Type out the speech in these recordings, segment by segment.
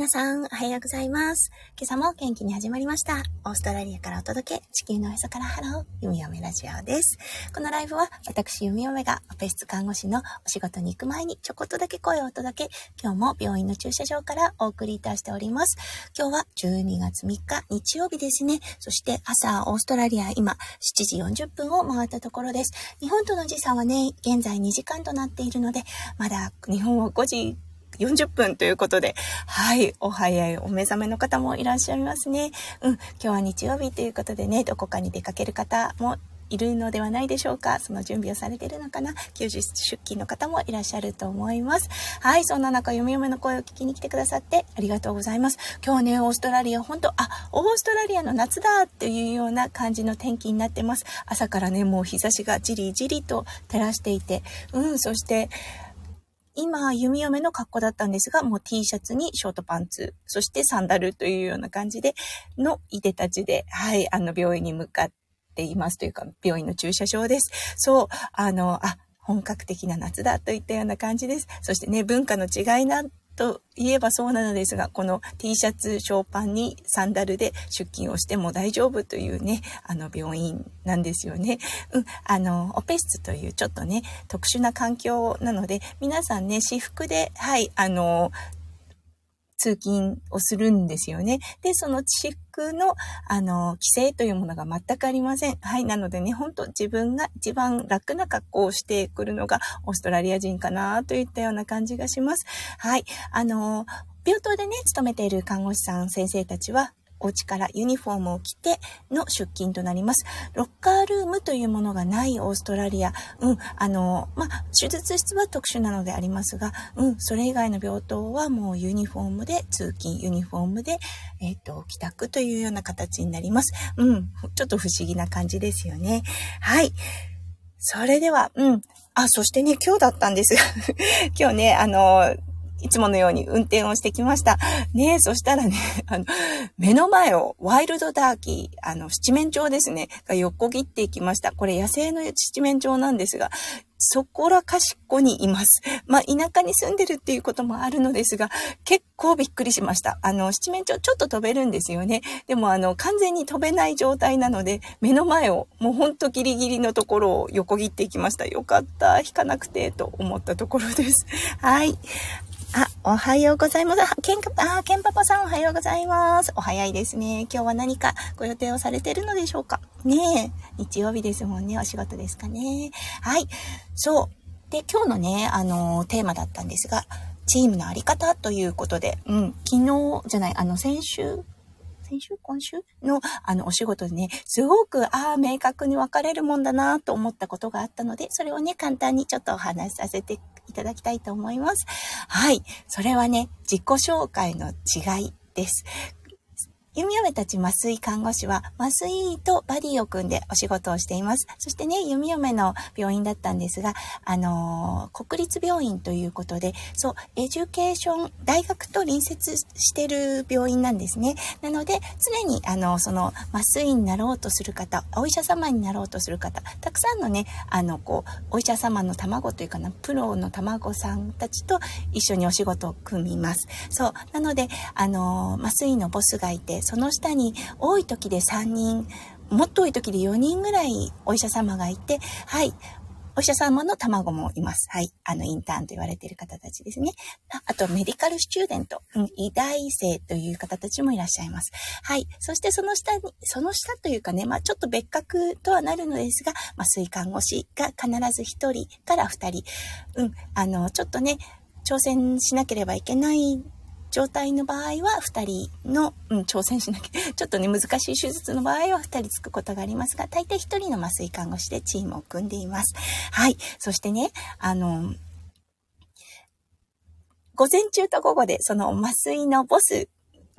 皆さん、おはようございます。今朝も元気に始まりました。オーストラリアからお届け、地球のおへそからハロー、弓嫁ラジオです。このライブは、私、弓嫁が、オペ室看護師のお仕事に行く前に、ちょこっとだけ声をお届け、今日も病院の駐車場からお送りいたしております。今日は12月3日、日曜日ですね。そして朝、オーストラリア、今、7時40分を回ったところです。日本との時差はね、現在2時間となっているので、まだ日本は5時40分ということで、はい、お早いお目覚めの方もいらっしゃいますね。うん、今日は日曜日ということでね、どこかに出かける方もいるのではないでしょうか。その準備をされているのかな。休日出勤の方もいらっしゃると思います。はい、そんな中、読み読めの声を聞きに来てくださってありがとうございます。今日ね、オーストラリア、本当あ、オーストラリアの夏だっていうような感じの天気になってます。朝からね、もう日差しがじりじりと照らしていて、うん、そして、今、弓嫁の格好だったんですが、もう T シャツにショートパンツ、そしてサンダルというような感じで、のいでたちで、はい、あの、病院に向かっていますというか、病院の駐車場です。そう、あの、あ、本格的な夏だといったような感じです。そしてね、文化の違いなと言えばそうなのですが、この T シャツ、ショーパンにサンダルで出勤をしても大丈夫というね、あの病院なんですよね。うん、あの、オペ室というちょっとね、特殊な環境なので、皆さんね、私服で、はい、あの、通勤をするんですよね。で、その地区の、あの、規制というものが全くありません。はい。なのでね、ほんと自分が一番楽な格好をしてくるのがオーストラリア人かなといったような感じがします。はい。あの、病棟でね、勤めている看護師さん、先生たちは、お家からユニフォームを着ての出勤となります。ロッカールームというものがないオーストラリア。うん、あの、まあ、手術室は特殊なのでありますが、うん、それ以外の病棟はもうユニフォームで通勤、ユニフォームで、えっ、ー、と、帰宅というような形になります。うん、ちょっと不思議な感じですよね。はい。それでは、うん。あ、そしてね、今日だったんです 今日ね、あの、いつものように運転をしてきました。ねえ、そしたらね、あの、目の前をワイルドダーキー、あの、七面鳥ですね、が横切っていきました。これ野生の七面鳥なんですが、そこらかしこにいます。まあ、田舎に住んでるっていうこともあるのですが、結構びっくりしました。あの、七面鳥ちょっと飛べるんですよね。でも、あの、完全に飛べない状態なので、目の前を、もうほんとギリギリのところを横切っていきました。よかった。引かなくて、と思ったところです。はい。おはようございます。ケンあ、ケンパパさんおはようございます。お早いですね。今日は何かご予定をされてるのでしょうか？ねえ。日曜日ですもんね。お仕事ですかね。はい。そう。で、今日のね、あのー、テーマだったんですが、チームのあり方ということで、うん、昨日じゃない、あの、先週先週今週のあのお仕事でね、すごく、ああ、明確に分かれるもんだなと思ったことがあったので、それをね、簡単にちょっとお話しさせていただきたいと思います。はい。それはね、自己紹介の違いです。弓嫁たち麻酔看護師は麻酔とバディを組んでお仕事をしています。そしてね、弓嫁の病院だったんですが、あのー、国立病院ということで、そう、 education、大学と隣接してる病院なんですね。なので、常に、あの、その、麻酔になろうとする方、お医者様になろうとする方、たくさんのね、あの、こう、お医者様の卵というかな、プロの卵さんたちと一緒にお仕事を組みます。そう、なので、あのー、麻酔のボスがいて、その下に多い時で3人、もっと多い時で4人ぐらいお医者様がいて、はい、お医者様の卵もいます。はい。あの、インターンと言われている方たちですね。あと、メディカルスチューデント、うん、医大生という方たちもいらっしゃいます。はい。そしてその下に、その下というかね、まあちょっと別格とはなるのですが、まあ水看護師が必ず1人から2人、うん、あの、ちょっとね、挑戦しなければいけない状態の場合は2人の、うん、挑戦しなきゃ、ちょっとね、難しい手術の場合は2人つくことがありますが、大体1人の麻酔看護師でチームを組んでいます。はい。そしてね、あの、午前中と午後でその麻酔のボス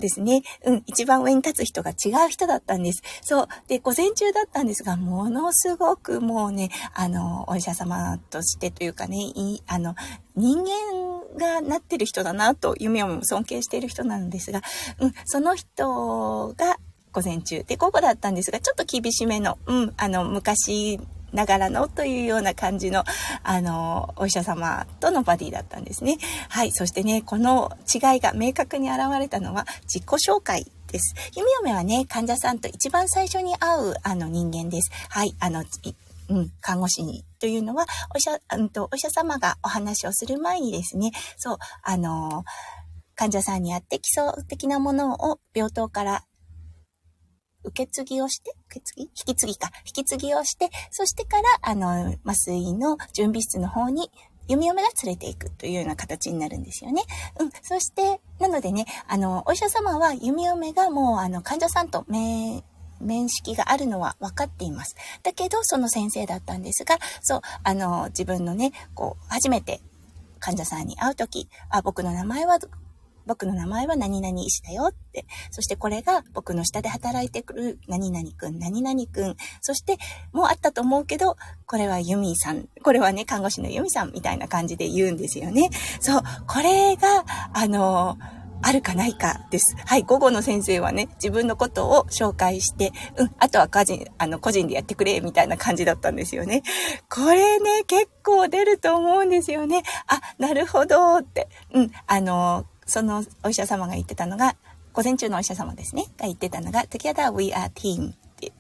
ですね。うん、一番上に立つ人が違う人だったんです。そう。で、午前中だったんですが、ものすごくもうね、あの、お医者様としてというかね、いあの、人間がなってる人だなと、夢を尊敬している人なんですが、うん、その人が午前中で午後だったんですが、ちょっと厳しめの、うん、あの、昔ながらのというような感じの、あの、お医者様とのバディだったんですね。はい。そしてね、この違いが明確に現れたのは自己紹介です。弓嫁はね、患者さんと一番最初に会う、あの、人間です。はい。あの、うん、看護師にというのは、お医者、うんと、お医者様がお話をする前にですね、そう、あの、患者さんにあって基礎的なものを病棟から受け継ぎをして、受け継ぎ？引き継ぎか。引き継ぎをして、そしてから、あの、麻酔の準備室の方に、弓嫁が連れていくというような形になるんですよね。うん。そして、なのでね、あの、お医者様は弓嫁がもう、あの、患者さんと面、面識があるのは分かっています。だけど、その先生だったんですが、そう、あの、自分のね、こう、初めて患者さんに会うとき、あ、僕の名前は僕の名前は何々医師だよって。そしてこれが僕の下で働いてくる何々くん、何々くん。そしてもうあったと思うけど、これはユミさん。これはね、看護師のユミさんみたいな感じで言うんですよね。そう。これが、あのあるかないかです。はい、午後の先生はね、自分のことを紹介して、うん、あとは個人、あの、個人でやってくれ、みたいな感じだったんですよね。これね、結構出ると思うんですよね。あ、なるほど、って。うん、あの、そのお医者様が言ってたのが、午前中のお医者様ですね、が言ってたのが、Together we are team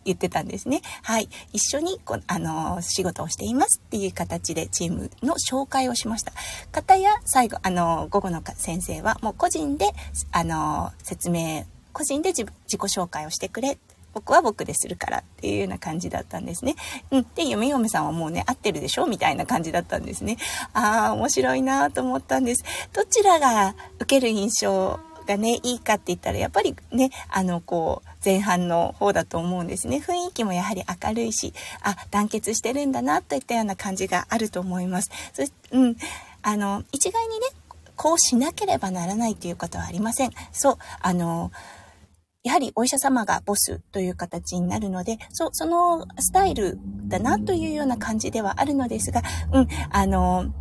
言ってたんですね。はい。一緒にこ、あの、仕事をしていますっていう形でチームの紹介をしました。方や最後、あの、午後の先生はもう個人で、あの、説明、個人で自己紹介をしてくれ僕は僕でするからっていうような感じだったんですね。うん。で、嫁嫁さんはもうね、合ってるでしょ？みたいな感じだったんですね。ああ、面白いなと思ったんです。どちらが受ける印象がね、いいかって言ったら、やっぱりね、あの、こう、前半の方だと思うんですね。雰囲気もやはり明るいし、あ、団結してるんだなといったような感じがあると思います。そうん。あの、一概にね、こうしなければならないということはありません。そう、あの、やはりお医者様がボスという形になるので、そ、そのスタイルだなというような感じではあるのですが、うん、あの、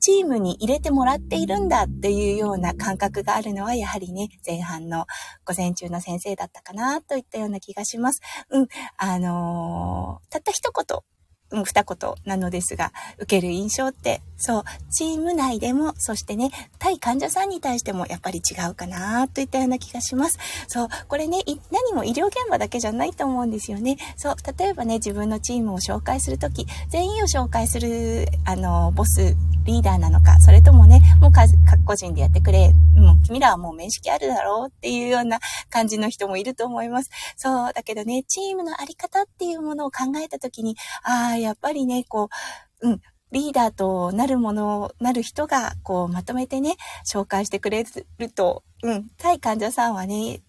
チームに入れてもらっているんだっていうような感覚があるのは、やはりね、前半の午前中の先生だったかなといったような気がします。うん、あのー、たった一言うん、二言なのですが、受ける印象って、そう、チーム内でも、そしてね、対患者さんに対してもやっぱり違うかなといったような気がします。そう、これね、何も医療現場だけじゃないと思うんですよね。そう、例えばね、自分のチームを紹介するとき、全員を紹介する、あの、ボス、リーダーなのか、それともね、もう個人でやってくれ、う、君らはもう面識あるだろうっていうような感じの人もいると思います。そう、だけどね、チームのあり方っていうものを考えたときに、ああ、やっぱりね、こう、うん、リーダーとなるもの、なる人が、こう、まとめてね、紹介してくれると、うん、対患者さんはね、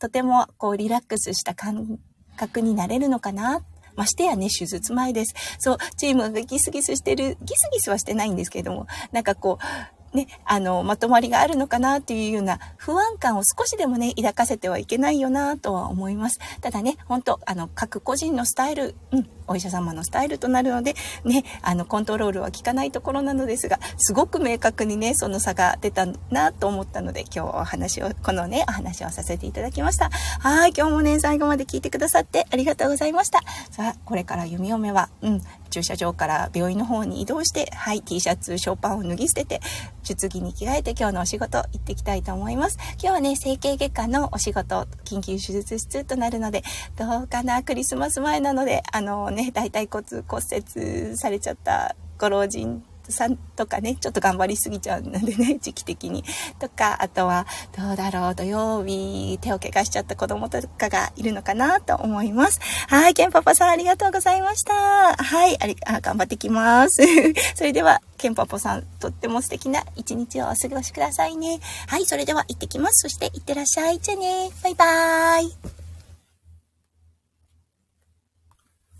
とても、こう、リラックスした感覚になれるのかなっ。ましてやね、手術前です。そう、チームがギスギスしてる、ギスギスはしてないんですけれども、なんかこう、ね、あの、まとまりがあるのかなっていうような不安感を少しでもね、抱かせてはいけないよなとは思います。ただね、本当あの、各個人のスタイル、うん、お医者様のスタイルとなるので、ね、あの、コントロールは効かないところなのですが、すごく明確にね、その差が出たなと思ったので、今日お話を、このね、お話をさせていただきました。はい、今日もね、最後まで聞いてくださってありがとうございました。さあ、これから弓嫁は、うん、駐車場から病院の方に移動して、はい、T シャツ、ショーパンを脱ぎ捨てて、術着に着替えて今日のお仕事行ってきたいと思います。今日はね、整形外科のお仕事、緊急手術室となるので、どうかな、クリスマス前なので、あのね、大腿骨骨折されちゃったご老人さんとかね、ちょっと頑張りすぎちゃうんでね、時期的に。とか、あとは、どうだろう、土曜日、手を怪我しちゃった子供とかがいるのかなと思います。はい、ケンパパさんありがとうございました。はい、あり、あ、頑張ってきます。それでは、ケンパパさん、とっても素敵な一日をお過ごしくださいね。はい、それでは行ってきます。そして、行ってらっしゃい。じゃあね。バイバーイ。